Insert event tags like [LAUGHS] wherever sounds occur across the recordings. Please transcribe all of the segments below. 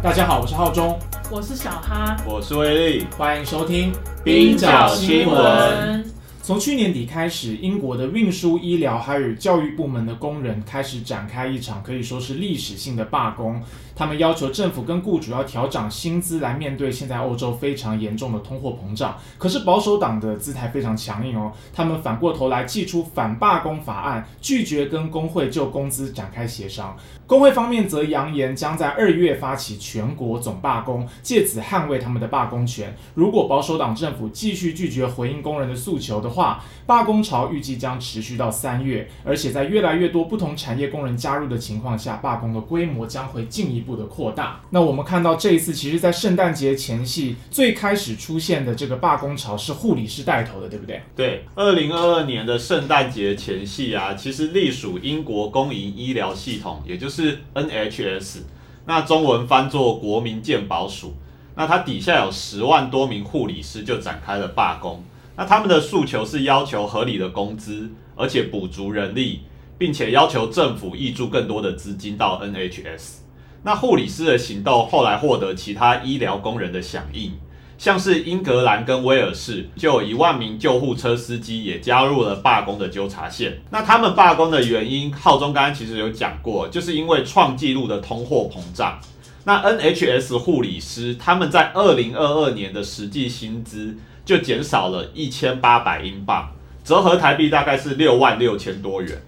大家好，我是浩中，我是小哈，我是威利，欢迎收听冰角新闻。从去年底开始，英国的运输、医疗还有教育部门的工人开始展开一场可以说是历史性的罢工。他们要求政府跟雇主要调涨薪资，来面对现在欧洲非常严重的通货膨胀。可是保守党的姿态非常强硬哦，他们反过头来祭出反罢工法案，拒绝跟工会就工资展开协商。工会方面则扬言将在二月发起全国总罢工，借此捍卫他们的罢工权。如果保守党政府继续拒绝回应工人的诉求的话，罢工潮预计将持续到三月，而且在越来越多不同产业工人加入的情况下，罢工的规模将会进一步。的扩大。那我们看到这一次，其实，在圣诞节前夕最开始出现的这个罢工潮是护理师带头的，对不对？对，二零二二年的圣诞节前夕啊，其实隶属英国公营医疗系统，也就是是 NHS，那中文翻作国民健保署。那它底下有十万多名护理师就展开了罢工。那他们的诉求是要求合理的工资，而且补足人力，并且要求政府挹注更多的资金到 NHS。那护理师的行动后来获得其他医疗工人的响应，像是英格兰跟威尔士就有一万名救护车司机也加入了罢工的纠察线。那他们罢工的原因，浩中刚刚其实有讲过，就是因为创纪录的通货膨胀。那 NHS 护理师他们在二零二二年的实际薪资就减少了一千八百英镑，折合台币大概是六万六千多元。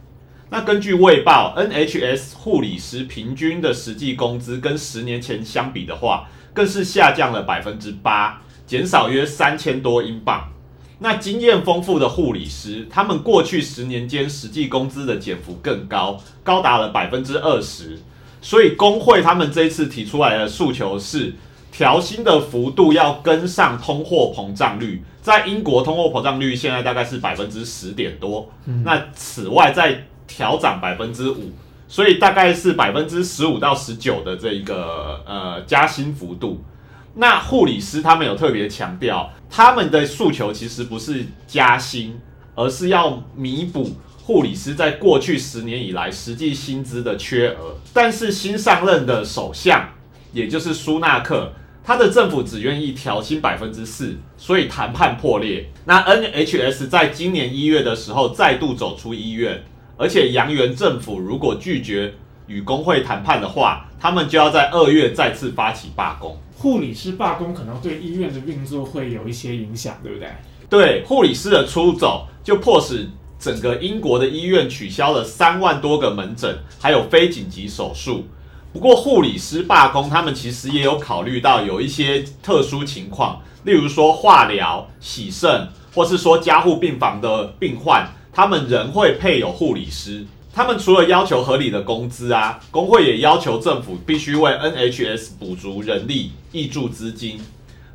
那根据卫报，NHS 护理师平均的实际工资跟十年前相比的话，更是下降了百分之八，减少约三千多英镑。那经验丰富的护理师，他们过去十年间实际工资的减幅更高，高达了百分之二十。所以工会他们这一次提出来的诉求是，调薪的幅度要跟上通货膨胀率。在英国，通货膨胀率现在大概是百分之十点多。那此外，再调涨百分之五，所以大概是百分之十五到十九的这一个呃加薪幅度。那护理师他们有特别强调，他们的诉求其实不是加薪，而是要弥补护理师在过去十年以来实际薪资的缺额。但是新上任的首相，也就是苏纳克，他的政府只愿意调薪百分之四，所以谈判破裂。那 NHS 在今年一月的时候再度走出医院。而且杨元政府如果拒绝与工会谈判的话，他们就要在二月再次发起罢工。护理师罢工可能对医院的运作会有一些影响，对不对？对，护理师的出走就迫使整个英国的医院取消了三万多个门诊，还有非紧急手术。不过护理师罢工，他们其实也有考虑到有一些特殊情况，例如说化疗、洗肾，或是说加护病房的病患。他们仍会配有护理师。他们除了要求合理的工资啊，工会也要求政府必须为 NHS 补足人力、挹注资金。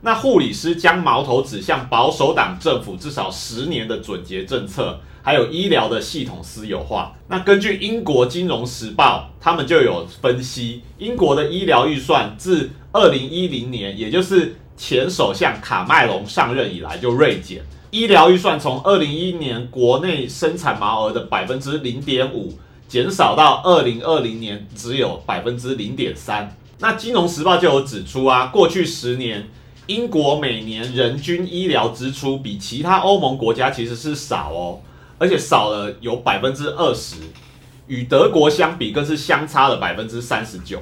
那护理师将矛头指向保守党政府至少十年的准结政策，还有医疗的系统私有化。那根据英国金融时报，他们就有分析，英国的医疗预算自二零一零年，也就是前首相卡麦隆上任以来就锐减。医疗预算从二零一一年国内生产毛额的百分之零点五，减少到二零二零年只有百分之零点三。那金融时报就有指出啊，过去十年英国每年人均医疗支出比其他欧盟国家其实是少哦，而且少了有百分之二十，与德国相比更是相差了百分之三十九。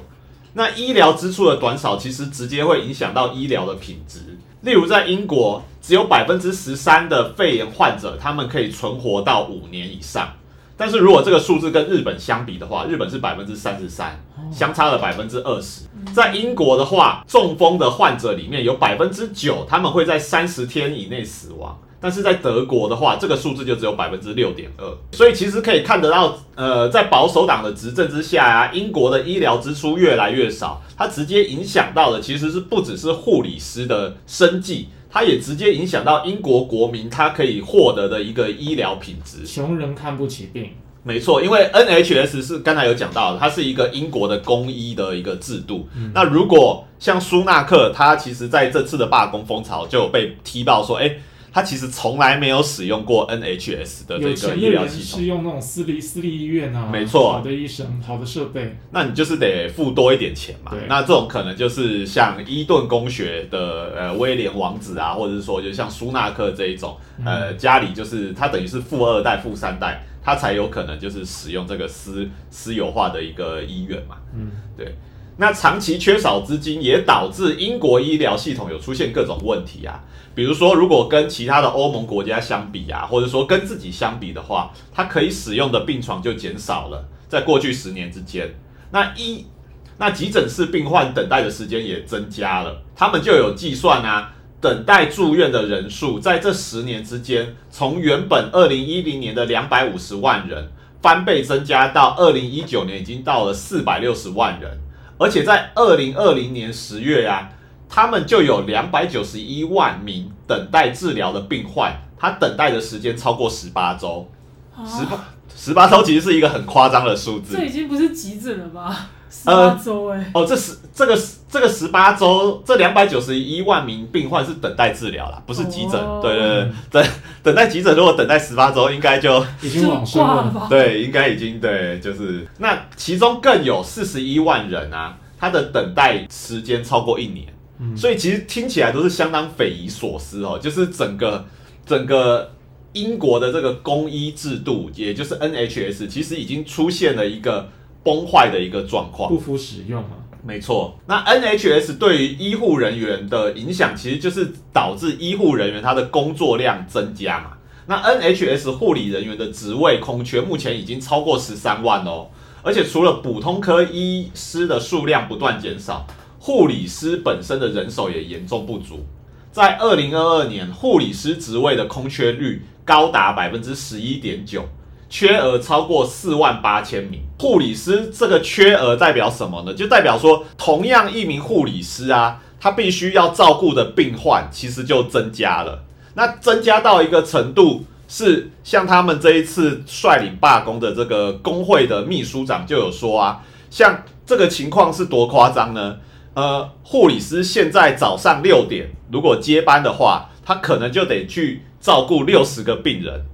那医疗支出的短少，其实直接会影响到医疗的品质。例如，在英国，只有百分之十三的肺炎患者，他们可以存活到五年以上。但是如果这个数字跟日本相比的话，日本是百分之三十三，相差了百分之二十。在英国的话，中风的患者里面有百分之九，他们会在三十天以内死亡。但是在德国的话，这个数字就只有百分之六点二，所以其实可以看得到，呃，在保守党的执政之下啊，英国的医疗支出越来越少，它直接影响到的其实是不只是护理师的生计，它也直接影响到英国国民他可以获得的一个医疗品质。穷人看不起病，没错，因为 NHS 是刚才有讲到，它是一个英国的公医的一个制度。那如果像苏纳克，他其实在这次的罢工风潮就被踢爆说，哎。他其实从来没有使用过 NHS 的这个医疗系统。用那种私立私立医院啊，没错好的医生、好的设备，那你就是得付多一点钱嘛。那这种可能就是像伊顿公学的呃威廉王子啊，或者是说就像舒纳克这一种，呃家里就是他等于是富二代、富三代，他才有可能就是使用这个私私有化的一个医院嘛。嗯，对。那长期缺少资金，也导致英国医疗系统有出现各种问题啊。比如说，如果跟其他的欧盟国家相比啊，或者说跟自己相比的话，它可以使用的病床就减少了，在过去十年之间。那一那急诊室病患等待的时间也增加了，他们就有计算啊，等待住院的人数在这十年之间，从原本二零一零年的两百五十万人翻倍增加到二零一九年已经到了四百六十万人，而且在二零二零年十月啊，他们就有两百九十一万名等待治疗的病患，他等待的时间超过十八周，十啊，八十八周其实是一个很夸张的数字这。已经不是急诊了吧？十呃八周哎，哦，这十这个这个十八周，这两百九十一万名病患是等待治疗啦，不是急诊。哦对对对，等等待急诊，如果等待十八周，应该就已经往生了。挂了吧？对，应该已经对，就是那其中更有四十一万人啊，他的等待时间超过一年，嗯所以其实听起来都是相当匪夷所思哦，就是整个整个。英国的这个公医制度，也就是 NHS，其实已经出现了一个崩坏的一个状况。不敷使用啊，没错，那 NHS 对于医护人员的影响，其实就是导致医护人员他的工作量增加嘛。那 NHS 护理人员的职位空缺目前已经超过十三万哦，而且除了普通科医师的数量不断减少，护理师本身的人手也严重不足。在二零二二年，护理师职位的空缺率高达百分之十一点九，缺额超过四万八千名。护理师这个缺额代表什么呢？就代表说，同样一名护理师啊，他必须要照顾的病患其实就增加了。那增加到一个程度，是像他们这一次率领罢工的这个工会的秘书长就有说啊，像这个情况是多夸张呢？呃，护理师现在早上六点如果接班的话，他可能就得去照顾六十个病人，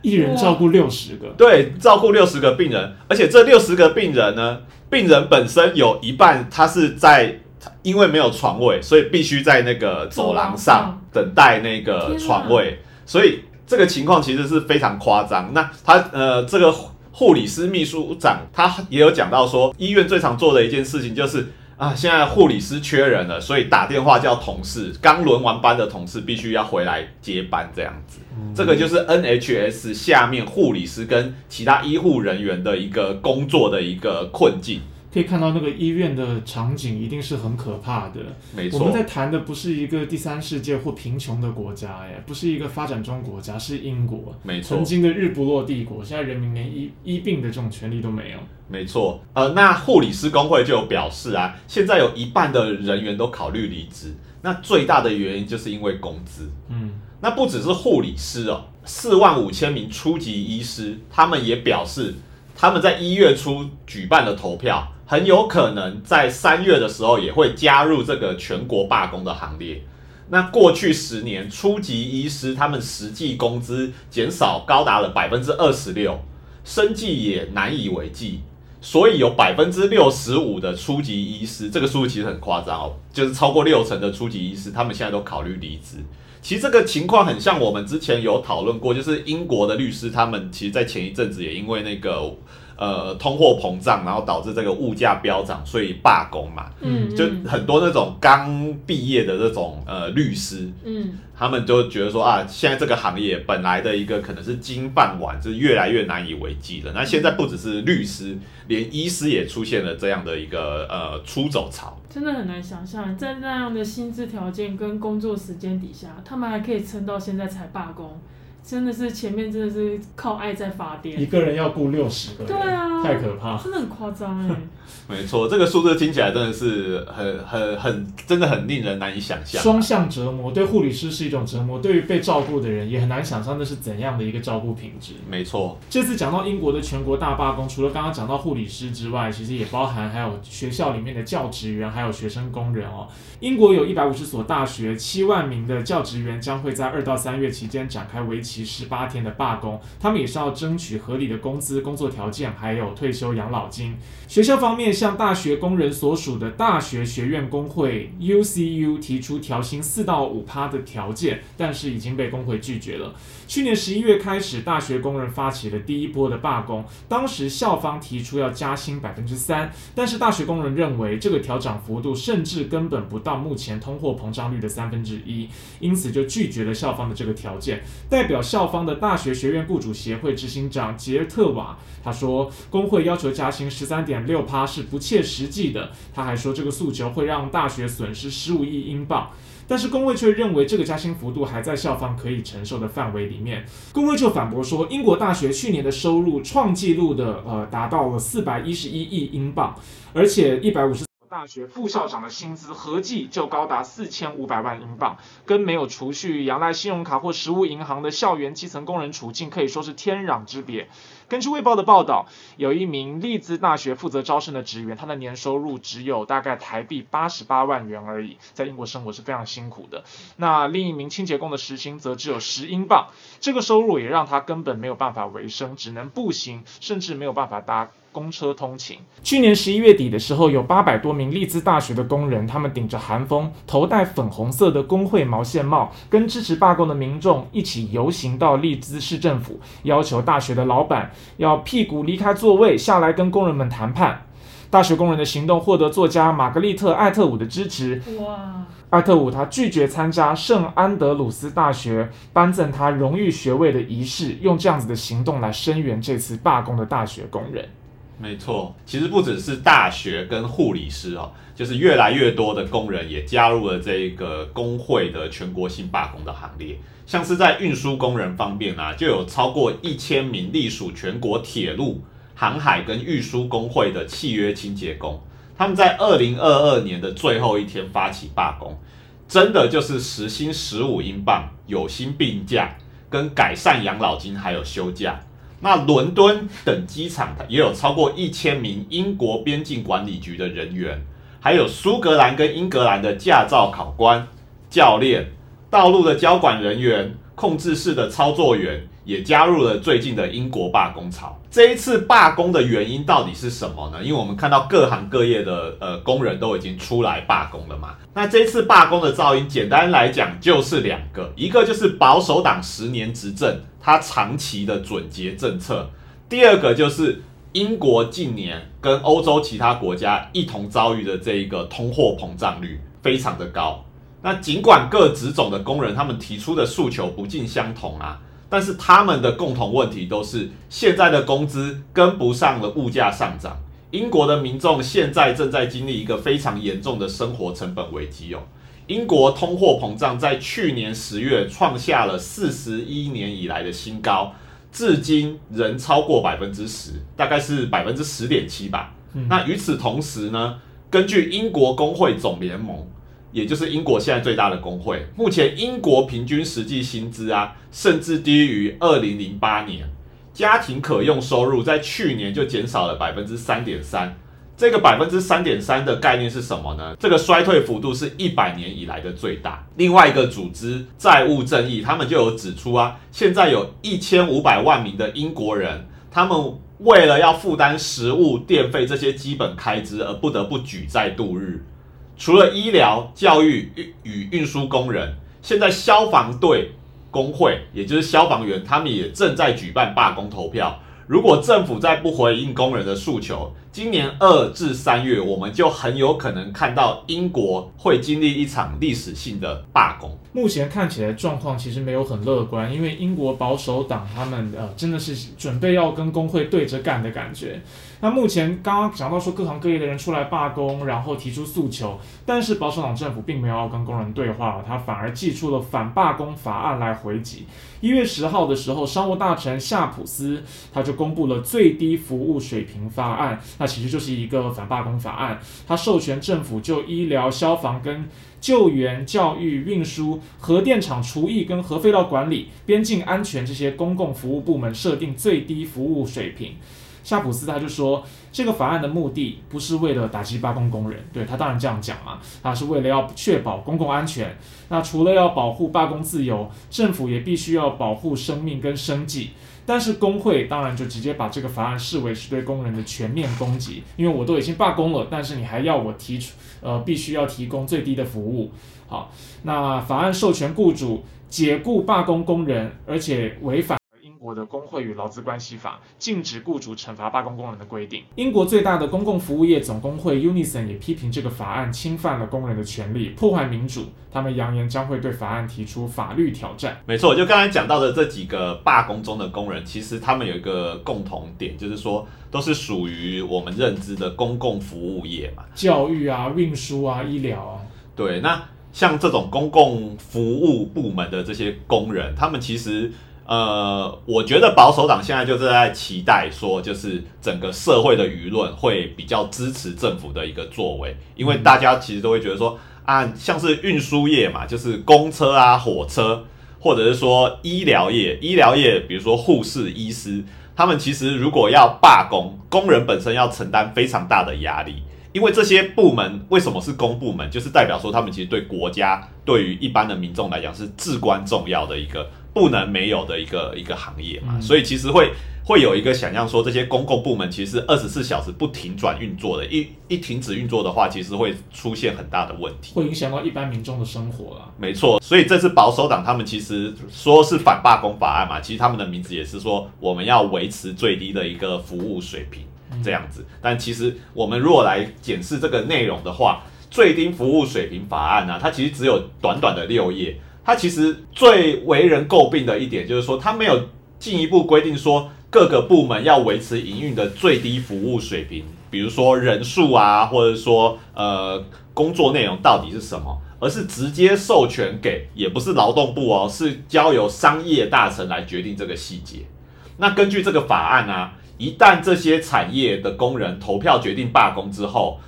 一人照顾六十个，对，照顾六十个病人，而且这六十个病人呢，病人本身有一半他是在因为没有床位，所以必须在那个走廊上等待那个床位，所以这个情况其实是非常夸张。那他呃，这个护理师秘书长他也有讲到说，医院最常做的一件事情就是。啊，现在护理师缺人了，所以打电话叫同事，刚轮完班的同事必须要回来接班，这样子。这个就是 NHS 下面护理师跟其他医护人员的一个工作的一个困境。可以看到那个医院的场景一定是很可怕的。没错我们，在谈的不是一个第三世界或贫穷的国家，哎，不是一个发展中国家，是英国，没错曾，经的日不落帝国，现在人民连医医病的这种权利都没有。没错。呃，那护理师工会就有表示啊，现在有一半的人员都考虑离职，那最大的原因就是因为工资。嗯，那不只是护理师哦，四万五千名初级医师，他们也表示，他们在一月初举办的投票，很有可能在三月的时候也会加入这个全国罢工的行列。那过去十年，初级医师他们实际工资减少高达了百分之二十六，生计也难以为继。所以有百分之六十五的初级医师，这个数字其实很夸张哦，就是超过六成的初级医师，他们现在都考虑离职。其实这个情况很像我们之前有讨论过，就是英国的律师他们其实，在前一阵子也因为那个呃通货膨胀，然后导致这个物价飙涨，所以罢工嘛。嗯，就嗯很多那种刚毕业的这种呃律师，嗯，他们就觉得说啊，现在这个行业本来的一个可能是金饭碗，就是越来越难以为继了。那现在不只是律师，连医师也出现了这样的一个呃出走潮。真的很难想象，在那样的薪资条件跟工作时间底下，他们还可以撑到现在才罢工，真的是前面真的是靠爱在发电一，个人要雇六十个人，对啊太可怕。真的很夸张哎。[LAUGHS] 没错，这个数字听起来真的是很很很，真的很令人难以想象。双向折磨，对护理师是一种折磨，对于被照顾的人也很难想象那是怎样的一个照顾品质。没错，这次讲到英国的全国大罢工，除了刚刚讲到护理师之外，其实也包含还有学校里面的教职员，还有学生工人哦。英国有一百五十所大学，七万名的教职员将会在二到三月期间展开为期十八天的罢工，他们也是要争取合理的工资、工作条件，还有退休养老金。学校方面向大学工人所属的大学学院工会 UCU 提出调薪四到五趴的条件，但是已经被工会拒绝了。去年十一月开始，大学工人发起了第一波的罢工，当时校方提出要加薪百分之三，但是大学工人认为这个调涨幅度甚至根本不到目前通货膨胀率的三分之一，因此就拒绝了校方的这个条件。代表校方的大学学院雇主协会执行长杰特瓦他说，工会要求加薪十三点六趴是不切实际的。他还说，这个诉求会让大学损失十五亿英镑。但是工会却认为这个加薪幅度还在校方可以承受的范围里面。工会就反驳说，英国大学去年的收入创纪录的呃达到了四百一十一亿英镑，而且一百五十所。大学副校长的薪资合计就高达四千五百万英镑，跟没有储蓄、仰赖信用卡或实物银行的校园基层工人处境可以说是天壤之别。根据《卫报》的报道，有一名利兹大学负责招生的职员，他的年收入只有大概台币八十八万元而已，在英国生活是非常辛苦的。那另一名清洁工的时薪则只有十英镑，这个收入也让他根本没有办法维生，只能步行，甚至没有办法搭。公车通勤。去年十一月底的时候，有八百多名利兹大学的工人，他们顶着寒风，头戴粉红色的工会毛线帽，跟支持罢工的民众一起游行到利兹市政府，要求大学的老板要屁股离开座位，下来跟工人们谈判。大学工人的行动获得作家玛格丽特·艾特伍的支持。哇，艾特伍他拒绝参加圣安德鲁斯大学颁赠他荣誉学位的仪式，用这样子的行动来声援这次罢工的大学工人。没错，其实不只是大学跟护理师哦，就是越来越多的工人也加入了这个工会的全国性罢工的行列。像是在运输工人方面啊，就有超过一千名隶属全国铁路、航海跟运输工会的契约清洁工，他们在二零二二年的最后一天发起罢工，真的就是时薪十五英镑、有薪病假、跟改善养老金还有休假。那伦敦等机场也有超过一千名英国边境管理局的人员，还有苏格兰跟英格兰的驾照考官、教练、道路的交管人员、控制室的操作员，也加入了最近的英国罢工潮。这一次罢工的原因到底是什么呢？因为我们看到各行各业的呃工人都已经出来罢工了嘛。那这次罢工的噪音，简单来讲就是两个，一个就是保守党十年执政。它长期的准结政策，第二个就是英国近年跟欧洲其他国家一同遭遇的这一个通货膨胀率非常的高。那尽管各职种的工人他们提出的诉求不尽相同啊，但是他们的共同问题都是现在的工资跟不上了物价上涨。英国的民众现在正在经历一个非常严重的生活成本危机哦。英国通货膨胀在去年十月创下了四十一年以来的新高，至今仍超过百分之十，大概是百分之十点七吧。那与此同时呢，根据英国工会总联盟，也就是英国现在最大的工会，目前英国平均实际薪资啊，甚至低于二零零八年，家庭可用收入在去年就减少了百分之三点三。这个百分之三点三的概念是什么呢？这个衰退幅度是一百年以来的最大。另外一个组织债务正义，他们就有指出啊，现在有一千五百万名的英国人，他们为了要负担食物、电费这些基本开支，而不得不举债度日。除了医疗、教育与运输工人，现在消防队工会，也就是消防员，他们也正在举办罢工投票。如果政府再不回应工人的诉求，今年二至三月，我们就很有可能看到英国会经历一场历史性的罢工。目前看起来状况其实没有很乐观，因为英国保守党他们呃真的是准备要跟工会对着干的感觉。那目前刚刚讲到说各行各业的人出来罢工，然后提出诉求，但是保守党政府并没有要跟工人对话，他反而寄出了反罢工法案来回击。一月十号的时候，商务大臣夏普斯他就公布了最低服务水平法案，其实就是一个反罢工法案，他授权政府就医疗、消防跟救援、教育、运输、核电厂除役跟核废料管理、边境安全这些公共服务部门设定最低服务水平。夏普斯他就说，这个法案的目的不是为了打击罢工工人，对他当然这样讲嘛，他是为了要确保公共安全。那除了要保护罢工自由，政府也必须要保护生命跟生计。但是工会当然就直接把这个法案视为是对工人的全面攻击，因为我都已经罢工了，但是你还要我提出，呃，必须要提供最低的服务。好，那法案授权雇主解雇罢工工人，而且违反。英国的工会与劳资关系法禁止雇主惩罚罢工工人的规定。英国最大的公共服务业总工会 Unison 也批评这个法案侵犯了工人的权利，破坏民主。他们扬言将会对法案提出法律挑战。没错，就刚才讲到的这几个罢工中的工人，其实他们有一个共同点，就是说都是属于我们认知的公共服务业嘛，教育啊、运输啊、医疗啊。对，那像这种公共服务部门的这些工人，他们其实。呃，我觉得保守党现在就是在期待说，就是整个社会的舆论会比较支持政府的一个作为，因为大家其实都会觉得说，啊，像是运输业嘛，就是公车啊、火车，或者是说医疗业，医疗业，比如说护士、医师，他们其实如果要罢工，工人本身要承担非常大的压力，因为这些部门为什么是公部门，就是代表说他们其实对国家、对于一般的民众来讲是至关重要的一个。不能没有的一个一个行业嘛，所以其实会会有一个想象说，这些公共部门其实二十四小时不停转运作的，一一停止运作的话，其实会出现很大的问题，会影响到一般民众的生活了。没错，所以这次保守党他们其实说是反罢工法案嘛，其实他们的名字也是说我们要维持最低的一个服务水平这样子。但其实我们如果来检视这个内容的话，最低服务水平法案呢，它其实只有短短的六页。它其实最为人诟病的一点就是说，它没有进一步规定说各个部门要维持营运的最低服务水平，比如说人数啊，或者说呃工作内容到底是什么，而是直接授权给，也不是劳动部哦，是交由商业大臣来决定这个细节。那根据这个法案啊，一旦这些产业的工人投票决定罢工之后，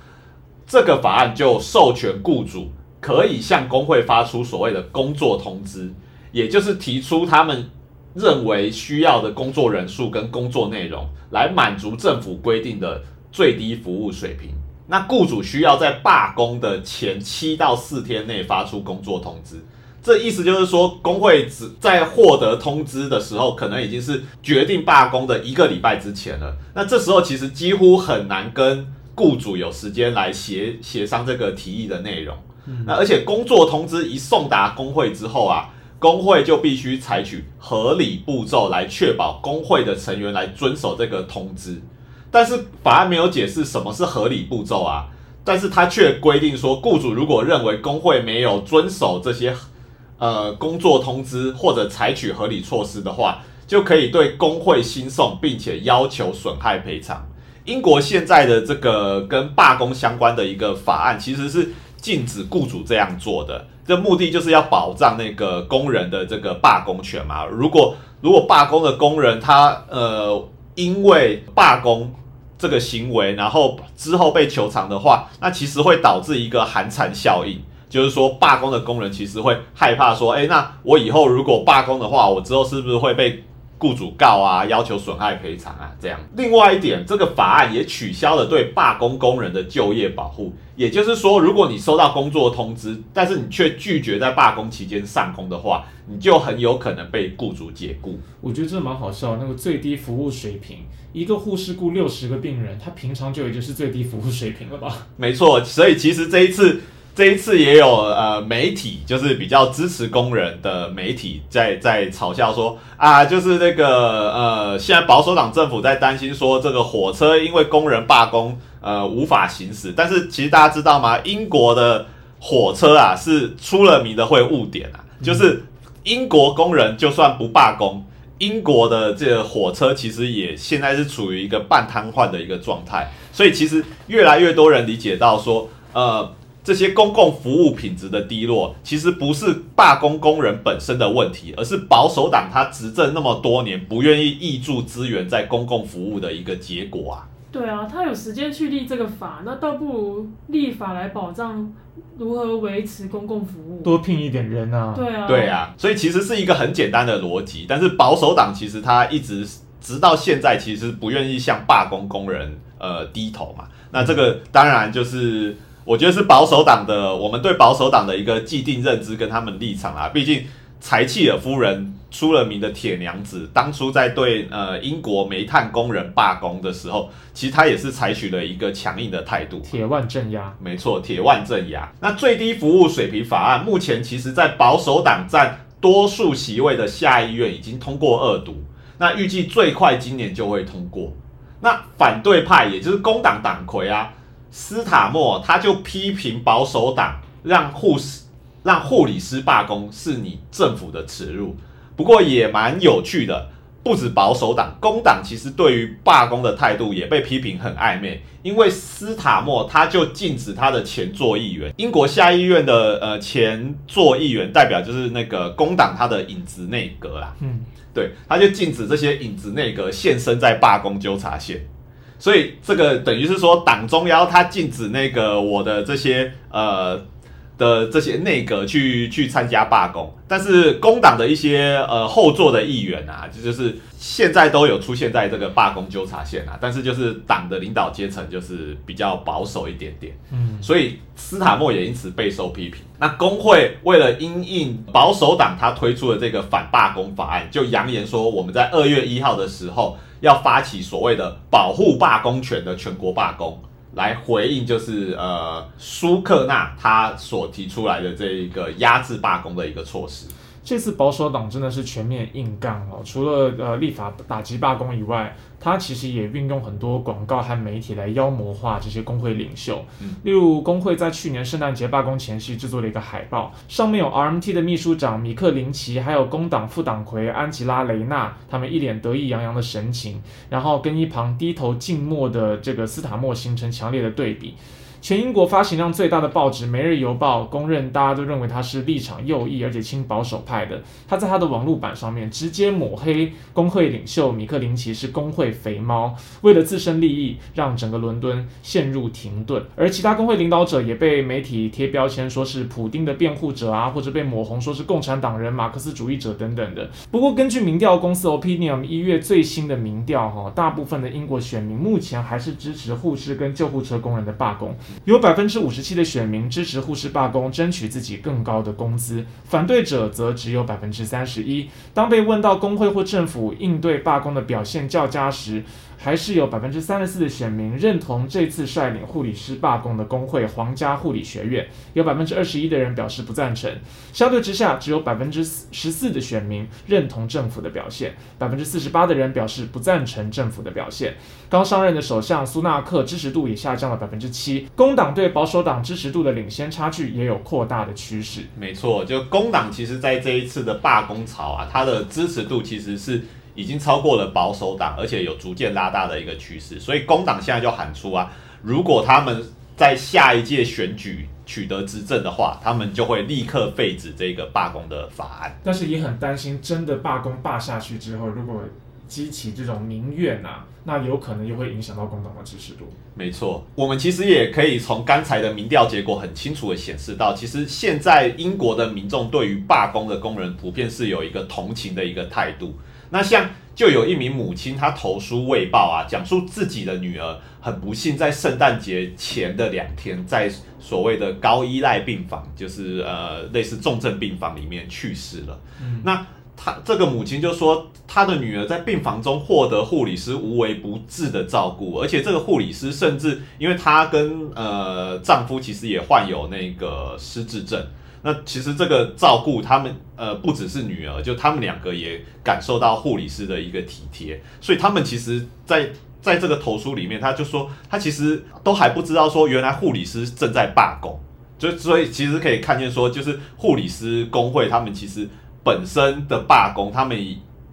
这个法案就授权雇主。可以向工会发出所谓的工作通知，也就是提出他们认为需要的工作人数跟工作内容，来满足政府规定的最低服务水平。那雇主需要在罢工的前七到四天内发出工作通知。这意思就是说，工会只在获得通知的时候，可能已经是决定罢工的一个礼拜之前了。那这时候其实几乎很难跟雇主有时间来协协商这个提议的内容。那而且工作通知一送达工会之后啊，工会就必须采取合理步骤来确保工会的成员来遵守这个通知。但是法案没有解释什么是合理步骤啊，但是他却规定说，雇主如果认为工会没有遵守这些呃工作通知或者采取合理措施的话，就可以对工会新送，并且要求损害赔偿。英国现在的这个跟罢工相关的一个法案，其实是。禁止雇主这样做的，这目的就是要保障那个工人的这个罢工权嘛。如果如果罢工的工人他呃因为罢工这个行为，然后之后被求偿的话，那其实会导致一个寒蝉效应，就是说罢工的工人其实会害怕说，哎，那我以后如果罢工的话，我之后是不是会被？雇主告啊，要求损害赔偿啊，这样。另外一点，这个法案也取消了对罢工工人的就业保护。也就是说，如果你收到工作通知，但是你却拒绝在罢工期间上工的话，你就很有可能被雇主解雇。我觉得这蛮好笑。那个最低服务水平，一个护士雇六十个病人，他平常就已经是最低服务水平了吧？没错。所以其实这一次。这一次也有呃媒体，就是比较支持工人的媒体在在嘲笑说啊，就是那个呃，现在保守党政府在担心说这个火车因为工人罢工呃无法行驶，但是其实大家知道吗？英国的火车啊是出了名的会误点啊，就是英国工人就算不罢工。英国的这个火车其实也现在是处于一个半瘫痪的一个状态，所以其实越来越多人理解到说，呃，这些公共服务品质的低落，其实不是罢工工人本身的问题，而是保守党他执政那么多年不愿意挹注资源在公共服务的一个结果啊。对啊，他有时间去立这个法，那倒不如立法来保障如何维持公共服务。多聘一点人啊。对啊，对啊，所以其实是一个很简单的逻辑，但是保守党其实他一直直到现在其实不愿意向罢工工人呃低头嘛。那这个当然就是我觉得是保守党的，我们对保守党的一个既定认知跟他们立场啊，毕竟柴契尔夫人。出了名的铁娘子，当初在对呃英国煤炭工人罢工的时候，其实她也是采取了一个强硬的态度，铁腕镇压。没错，铁腕镇压。那最低服务水平法案目前其实，在保守党占多数席位的下议院已经通过二读，那预计最快今年就会通过。那反对派也就是工党党魁啊，斯塔莫他就批评保守党让护士让护理师罢工是你政府的耻辱。不过也蛮有趣的，不止保守党，工党其实对于罢工的态度也被批评很暧昧。因为斯塔莫他就禁止他的前座议员，英国下议院的呃前座议员代表就是那个工党他的影子内阁啦，嗯，对，他就禁止这些影子内阁现身在罢工纠察线，所以这个等于是说党中央他禁止那个我的这些呃。的这些内阁去去参加罢工，但是工党的一些呃后座的议员啊，就就是现在都有出现在这个罢工纠察线啊，但是就是党的领导阶层就是比较保守一点点，嗯，所以斯塔默也因此备受批评。那工会为了因应保守党他推出的这个反罢工法案，就扬言说我们在二月一号的时候要发起所谓的保护罢工权的全国罢工。来回应就是呃舒克纳他所提出来的这一个压制罢工的一个措施。这次保守党真的是全面硬干哦，除了呃立法打击罢工以外。他其实也运用很多广告和媒体来妖魔化这些工会领袖，例如工会在去年圣诞节罢工前夕制作了一个海报，上面有 RMT 的秘书长米克林奇，还有工党副党魁安吉拉雷纳，他们一脸得意洋洋的神情，然后跟一旁低头静默的这个斯塔默形成强烈的对比。全英国发行量最大的报纸《每日邮报》公认，大家都认为他是立场右翼而且亲保守派的。他在他的网络版上面直接抹黑工会领袖米克林奇是工会肥猫，为了自身利益，让整个伦敦陷入停顿。而其他工会领导者也被媒体贴标签，说是普丁的辩护者啊，或者被抹红说是共产党人、马克思主义者等等的。不过，根据民调公司 Opinion 一月最新的民调，哈，大部分的英国选民目前还是支持护士跟救护车工人的罢工。有百分之五十七的选民支持护士罢工，争取自己更高的工资；反对者则只有百分之三十一。当被问到工会或政府应对罢工的表现较佳时，还是有百分之三十四的选民认同这次率领护理师罢工的工会皇家护理学院，有百分之二十一的人表示不赞成。相对之下，只有百分之十四的选民认同政府的表现，百分之四十八的人表示不赞成政府的表现。刚上任的首相苏纳克支持度也下降了百分之七，工党对保守党支持度的领先差距也有扩大的趋势。没错，就工党其实在这一次的罢工潮啊，它的支持度其实是。已经超过了保守党，而且有逐渐拉大的一个趋势，所以工党现在就喊出啊，如果他们在下一届选举取得执政的话，他们就会立刻废止这个罢工的法案。但是也很担心，真的罢工罢下去之后，如果激起这种民怨啊，那有可能又会影响到工党的支持度。没错，我们其实也可以从刚才的民调结果很清楚的显示到，其实现在英国的民众对于罢工的工人普遍是有一个同情的一个态度。那像就有一名母亲，她投书卫报啊，讲述自己的女儿很不幸在圣诞节前的两天，在所谓的高依赖病房，就是呃类似重症病房里面去世了。那他这个母亲就说，她的女儿在病房中获得护理师无微不至的照顾，而且这个护理师甚至因为她跟呃丈夫其实也患有那个失智症，那其实这个照顾他们呃不只是女儿，就他们两个也感受到护理师的一个体贴，所以他们其实，在在这个投书里面，他就说他其实都还不知道说原来护理师正在罢工，就所以其实可以看见说，就是护理师工会他们其实。本身的罢工，他们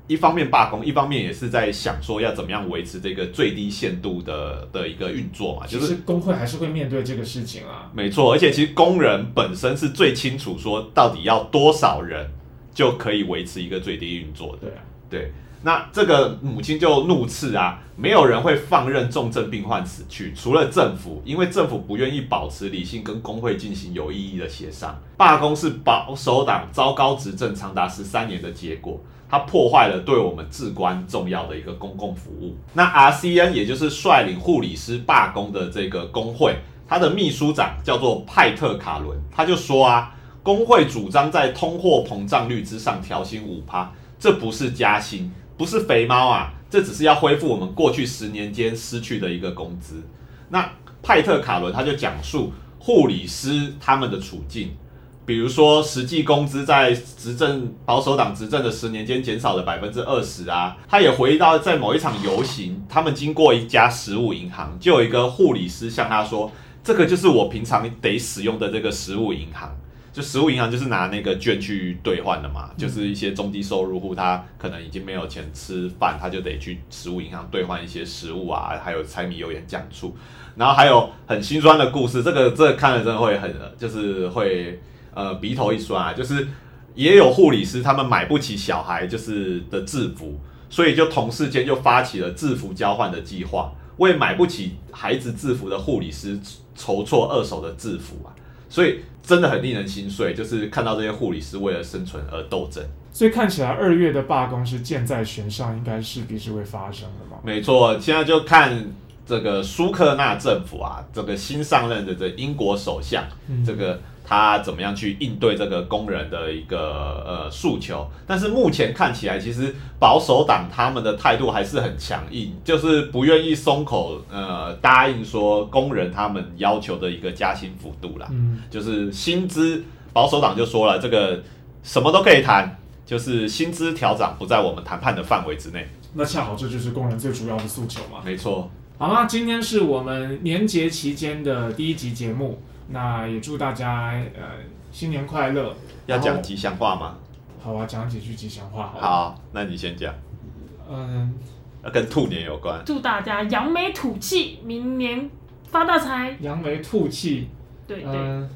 一方面罢工，一方面也是在想说要怎么样维持这个最低限度的的一个运作嘛。就是工会还是会面对这个事情啊。没错，而且其实工人本身是最清楚说到底要多少人就可以维持一个最低运作的。对啊，对。那这个母亲就怒斥啊，没有人会放任重症病患死去，除了政府，因为政府不愿意保持理性跟工会进行有意义的协商。罢工是保守党糟糕执政长达十三年的结果，它破坏了对我们至关重要的一个公共服务。那 RCN 也就是率领护理师罢工的这个工会，他的秘书长叫做派特卡伦，他就说啊，工会主张在通货膨胀率之上调薪五趴，这不是加薪。不是肥猫啊，这只是要恢复我们过去十年间失去的一个工资。那派特卡伦他就讲述护理师他们的处境，比如说实际工资在执政保守党执政的十年间减少了百分之二十啊。他也回忆到在某一场游行，他们经过一家食物银行，就有一个护理师向他说：“这个就是我平常得使用的这个食物银行。”就食物银行就是拿那个券去兑换的嘛，就是一些中低收入户，他可能已经没有钱吃饭，他就得去食物银行兑换一些食物啊，还有柴米油盐酱醋，然后还有很心酸的故事，这个这看了真的会很，就是会呃鼻头一酸啊，就是也有护理师他们买不起小孩就是的制服，所以就同事间就发起了制服交换的计划，为买不起孩子制服的护理师筹措二手的制服啊。所以真的很令人心碎，就是看到这些护理师为了生存而斗争。所以看起来二月的罢工是箭在弦上，应该势必是会发生的嘛？没错，现在就看这个苏克纳政府啊，这个新上任的这英国首相，这个。他怎么样去应对这个工人的一个呃诉求？但是目前看起来，其实保守党他们的态度还是很强硬，就是不愿意松口，呃，答应说工人他们要求的一个加薪幅度啦。嗯，就是薪资，保守党就说了，这个什么都可以谈，就是薪资调整不在我们谈判的范围之内。那恰好这就是工人最主要的诉求嘛。没错。好啦，今天是我们年节期间的第一集节目。那也祝大家呃新年快乐。要讲吉祥话吗？好啊，讲几句吉祥话。好，那你先讲。嗯，要跟兔年有关。祝大家扬眉吐气，明年发大财。扬眉吐气。对对。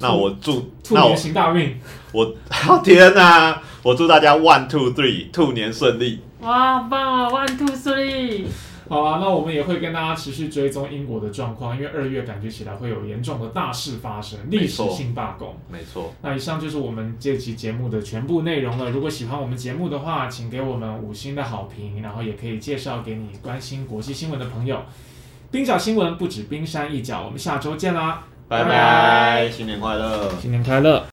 那我祝兔年行大运。我 [LAUGHS] 天哪！我祝大家 one two three 兔年顺利。哇，棒啊！one two three。好啊，那我们也会跟大家持续追踪英国的状况，因为二月感觉起来会有严重的大事发生，历史性罢工。没错。那以上就是我们这期节目的全部内容了。如果喜欢我们节目的话，请给我们五星的好评，然后也可以介绍给你关心国际新闻的朋友。冰角新闻不止冰山一角，我们下周见啦，拜拜，新年快乐，新年快乐。